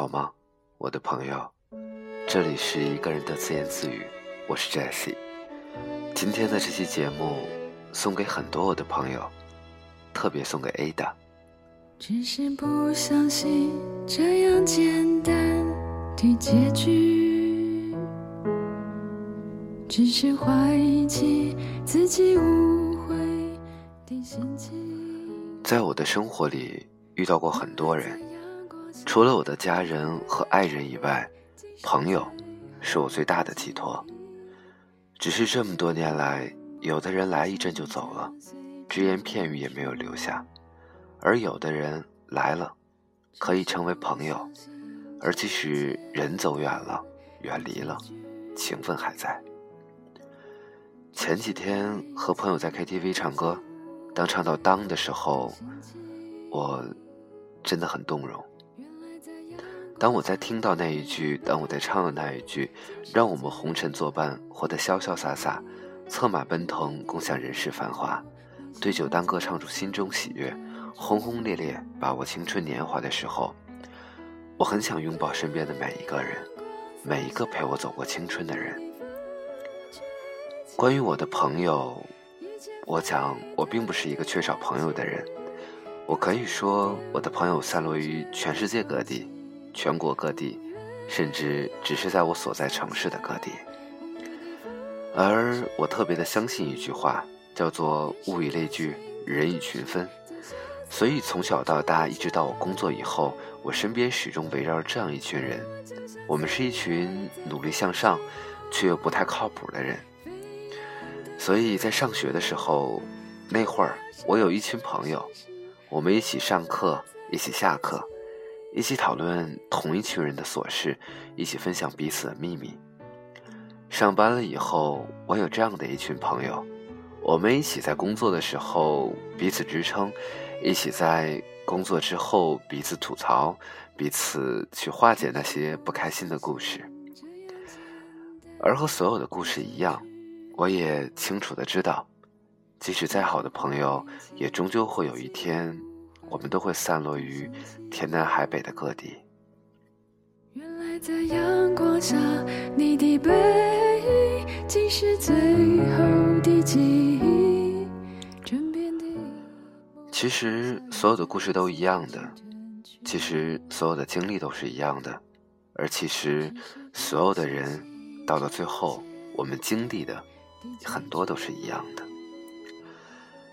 好吗，我的朋友？这里是一个人的自言自语，我是 Jessie。今天的这期节目送给很多我的朋友，特别送给 Ada。只是不相信这样简单的结局，只是怀疑起自己误会的心情。在我的生活里遇到过很多人。除了我的家人和爱人以外，朋友是我最大的寄托。只是这么多年来，有的人来一阵就走了，只言片语也没有留下；而有的人来了，可以成为朋友，而即使人走远了，远离了，情分还在。前几天和朋友在 KTV 唱歌，当唱到“当”的时候，我真的很动容。当我在听到那一句，当我在唱的那一句，让我们红尘作伴，活得潇潇洒洒，策马奔腾，共享人世繁华，对酒当歌，唱出心中喜悦，轰轰烈烈把握青春年华的时候，我很想拥抱身边的每一个人，每一个陪我走过青春的人。关于我的朋友，我讲我并不是一个缺少朋友的人，我可以说我的朋友散落于全世界各地。全国各地，甚至只是在我所在城市的各地。而我特别的相信一句话，叫做“物以类聚，人以群分”。所以从小到大，一直到我工作以后，我身边始终围绕着这样一群人。我们是一群努力向上，却又不太靠谱的人。所以在上学的时候，那会儿我有一群朋友，我们一起上课，一起下课。一起讨论同一群人的琐事，一起分享彼此的秘密。上班了以后，我有这样的一群朋友，我们一起在工作的时候彼此支撑，一起在工作之后彼此吐槽，彼此去化解那些不开心的故事。而和所有的故事一样，我也清楚的知道，即使再好的朋友，也终究会有一天。我们都会散落于天南海北的各地。原来在阳光下，你的背影竟是最后的记忆。其实所有的故事都一样的，其实所有的经历都是一样的，而其实所有的人到了最后，我们经历的很多都是一样的。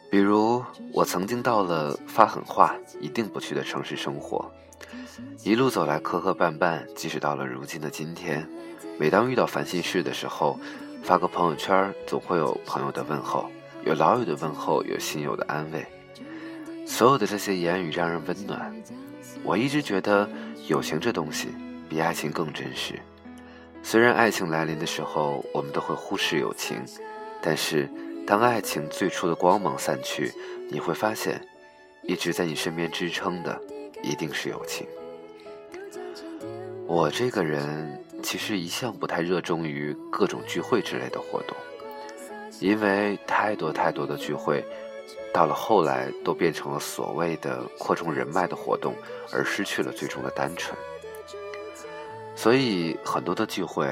比如，我曾经到了发狠话一定不去的城市生活，一路走来磕磕绊绊，即使到了如今的今天，每当遇到烦心事的时候，发个朋友圈，总会有朋友的问候，有老友的问候，有亲友的安慰，所有的这些言语让人温暖。我一直觉得，友情这东西比爱情更真实。虽然爱情来临的时候，我们都会忽视友情，但是。当爱情最初的光芒散去，你会发现，一直在你身边支撑的，一定是友情。我这个人其实一向不太热衷于各种聚会之类的活动，因为太多太多的聚会，到了后来都变成了所谓的扩充人脉的活动，而失去了最终的单纯。所以很多的聚会。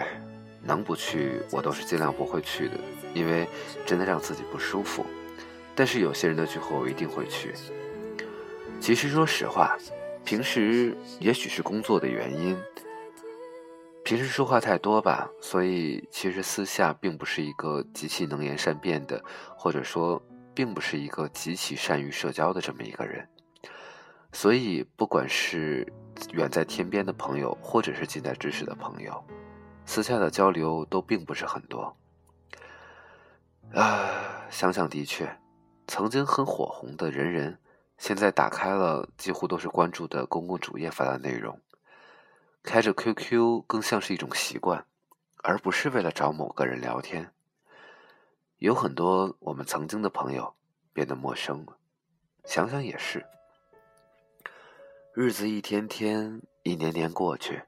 能不去，我都是尽量不会去的，因为真的让自己不舒服。但是有些人的聚会，我一定会去。其实说实话，平时也许是工作的原因，平时说话太多吧，所以其实私下并不是一个极其能言善辩的，或者说并不是一个极其善于社交的这么一个人。所以，不管是远在天边的朋友，或者是近在咫尺的朋友。私下的交流都并不是很多，啊，想想的确，曾经很火红的人人，现在打开了几乎都是关注的公共主页发的内容，开着 QQ 更像是一种习惯，而不是为了找某个人聊天。有很多我们曾经的朋友变得陌生了，想想也是，日子一天天，一年年过去。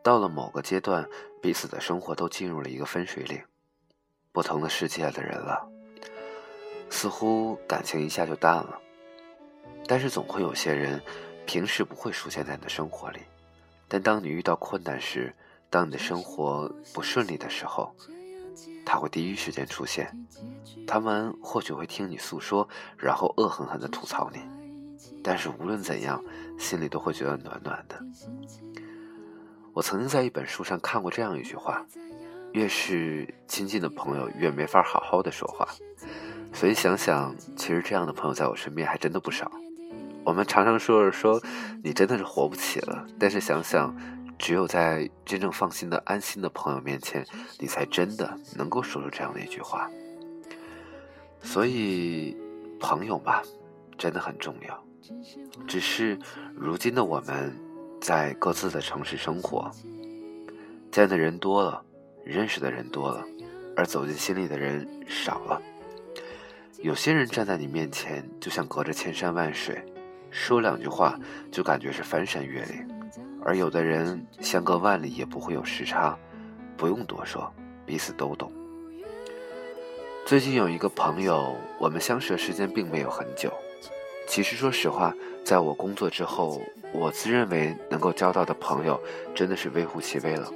到了某个阶段，彼此的生活都进入了一个分水岭，不同的世界的人了。似乎感情一下就淡了，但是总会有些人，平时不会出现在你的生活里，但当你遇到困难时，当你的生活不顺利的时候，他会第一时间出现。他们或许会听你诉说，然后恶狠狠地吐槽你，但是无论怎样，心里都会觉得暖暖的。我曾经在一本书上看过这样一句话：越是亲近的朋友，越没法好好的说话。所以想想，其实这样的朋友在我身边还真的不少。我们常常说着说，你真的是活不起了，但是想想。只有在真正放心的、安心的朋友面前，你才真的能够说出这样的一句话。所以，朋友吧，真的很重要。只是如今的我们，在各自的城市生活，见的人多了，认识的人多了，而走进心里的人少了。有些人站在你面前，就像隔着千山万水，说两句话就感觉是翻山越岭。而有的人相隔万里也不会有时差，不用多说，彼此都懂。最近有一个朋友，我们相识的时间并没有很久。其实说实话，在我工作之后，我自认为能够交到的朋友真的是微乎其微了。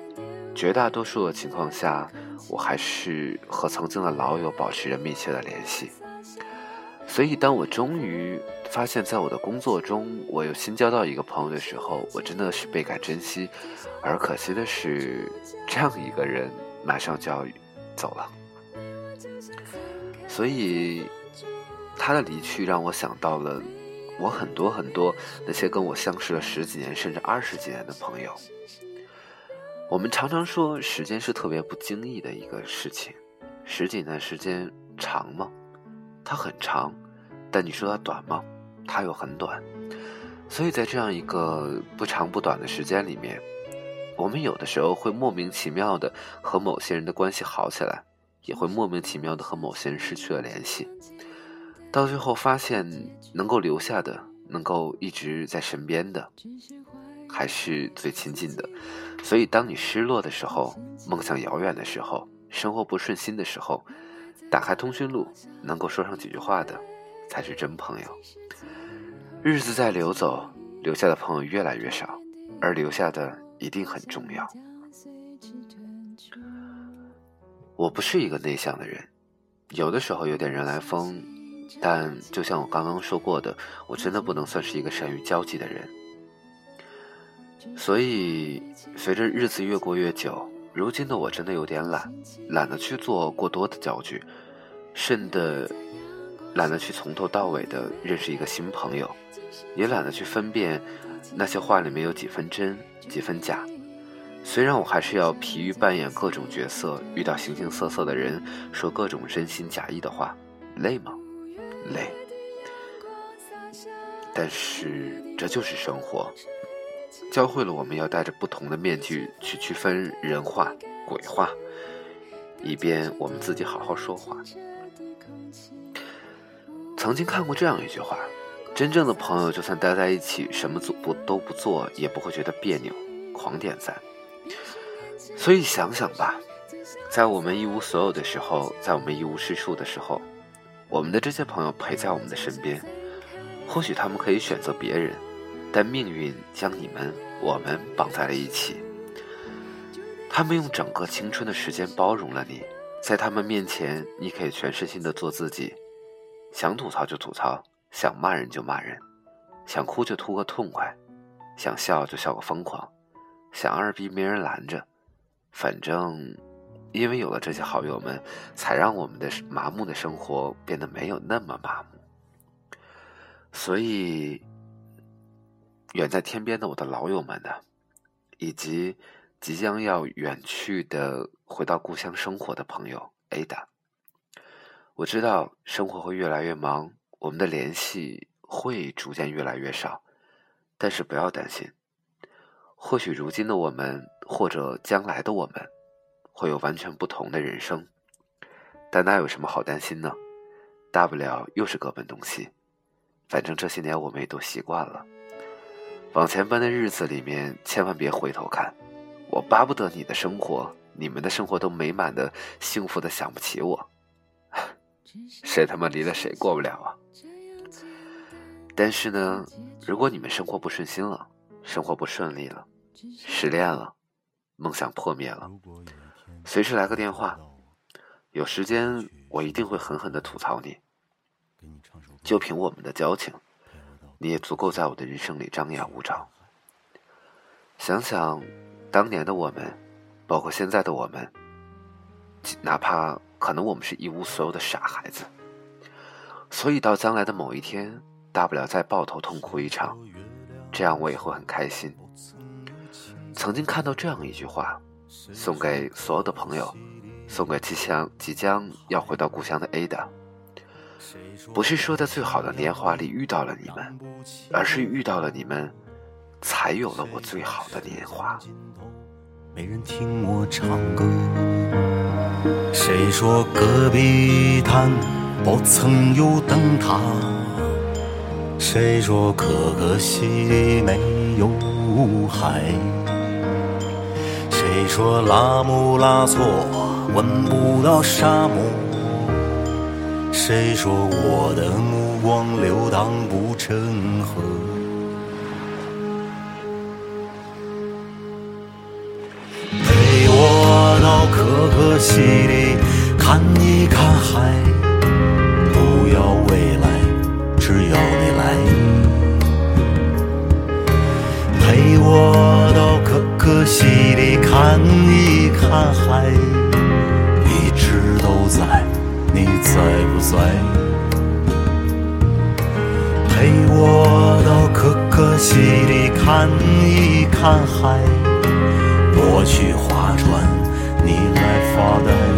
绝大多数的情况下，我还是和曾经的老友保持着密切的联系。所以，当我终于发现，在我的工作中，我又新交到一个朋友的时候，我真的是倍感珍惜。而可惜的是，这样一个人马上就要走了。所以，他的离去让我想到了我很多很多那些跟我相识了十几年甚至二十几年的朋友。我们常常说，时间是特别不经意的一个事情。十几年时间长吗？它很长。但你说它短吗？它又很短，所以在这样一个不长不短的时间里面，我们有的时候会莫名其妙的和某些人的关系好起来，也会莫名其妙的和某些人失去了联系，到最后发现能够留下的，能够一直在身边的，还是最亲近的。所以当你失落的时候，梦想遥远的时候，生活不顺心的时候，打开通讯录，能够说上几句话的。才是真朋友。日子在流走，留下的朋友越来越少，而留下的一定很重要。我不是一个内向的人，有的时候有点人来疯，但就像我刚刚说过的，我真的不能算是一个善于交际的人。所以，随着日子越过越久，如今的我真的有点懒，懒得去做过多的交际，甚的。懒得去从头到尾的认识一个新朋友，也懒得去分辨那些话里面有几分真几分假。虽然我还是要疲于扮演各种角色，遇到形形色色的人，说各种真心假意的话，累吗？累。但是这就是生活，教会了我们要戴着不同的面具去区分人话鬼话，以便我们自己好好说话。曾经看过这样一句话：真正的朋友，就算待在一起，什么做不都不做，也不会觉得别扭，狂点赞。所以想想吧，在我们一无所有的时候，在我们一无是处的时候，我们的这些朋友陪在我们的身边。或许他们可以选择别人，但命运将你们我们绑在了一起。他们用整个青春的时间包容了你，在他们面前，你可以全身心的做自己。想吐槽就吐槽，想骂人就骂人，想哭就哭个痛快，想笑就笑个疯狂，想二逼没人拦着。反正，因为有了这些好友们，才让我们的麻木的生活变得没有那么麻木。所以，远在天边的我的老友们呢，以及即将要远去的回到故乡生活的朋友 Ada。我知道生活会越来越忙，我们的联系会逐渐越来越少，但是不要担心，或许如今的我们，或者将来的我们，会有完全不同的人生，但那有什么好担心呢？大不了又是各奔东西，反正这些年我们也都习惯了。往前奔的日子里面，千万别回头看，我巴不得你的生活，你们的生活都美满的、幸福的，想不起我。谁他妈离了谁过不了啊？但是呢，如果你们生活不顺心了，生活不顺利了，失恋了，梦想破灭了，随时来个电话。有时间我一定会狠狠的吐槽你。就凭我们的交情，你也足够在我的人生里张牙舞爪。想想当年的我们，包括现在的我们，哪怕可能我们是一无所有的傻孩子，所以到将来的某一天，大不了再抱头痛哭一场，这样我也会很开心。曾经看到这样一句话，送给所有的朋友，送给即将即将要回到故乡的 Ada。不是说在最好的年华里遇到了你们，而是遇到了你们，才有了我最好的年华。没人听我唱歌，谁说戈壁滩不曾有灯塔？谁说可可西里没有海？谁说拉姆拉措闻不到沙漠？谁说我的目光流淌不成河？陪我到可可西里看一看海，不在？陪我到可可西里看一看海，我去划船，你来发呆。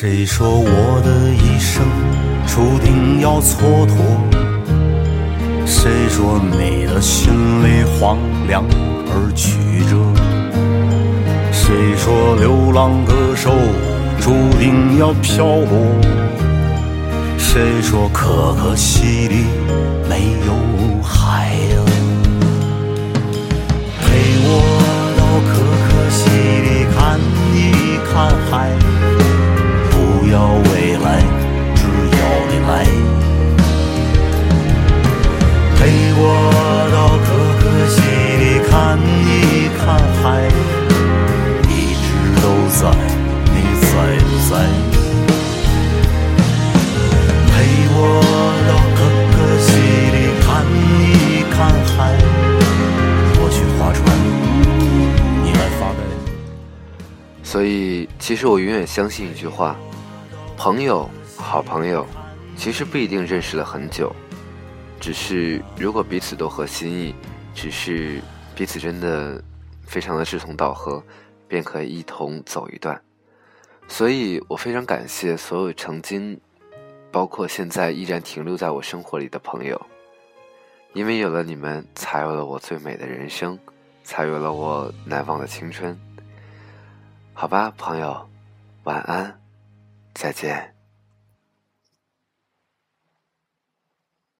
谁说我的一生注定要蹉跎？谁说你的心里荒凉而曲折？谁说流浪歌手注定要漂泊？谁说可可西里没有海？陪我到可可西里看一看海。在，你在不在？陪我到可可西里看一看海，我去划船，你来发呆。所以，其实我永远相信一句话。朋友，好朋友，其实不一定认识了很久，只是如果彼此都合心意，只是彼此真的非常的志同道合，便可以一同走一段。所以我非常感谢所有曾经，包括现在依然停留在我生活里的朋友，因为有了你们，才有了我最美的人生，才有了我难忘的青春。好吧，朋友，晚安。再见。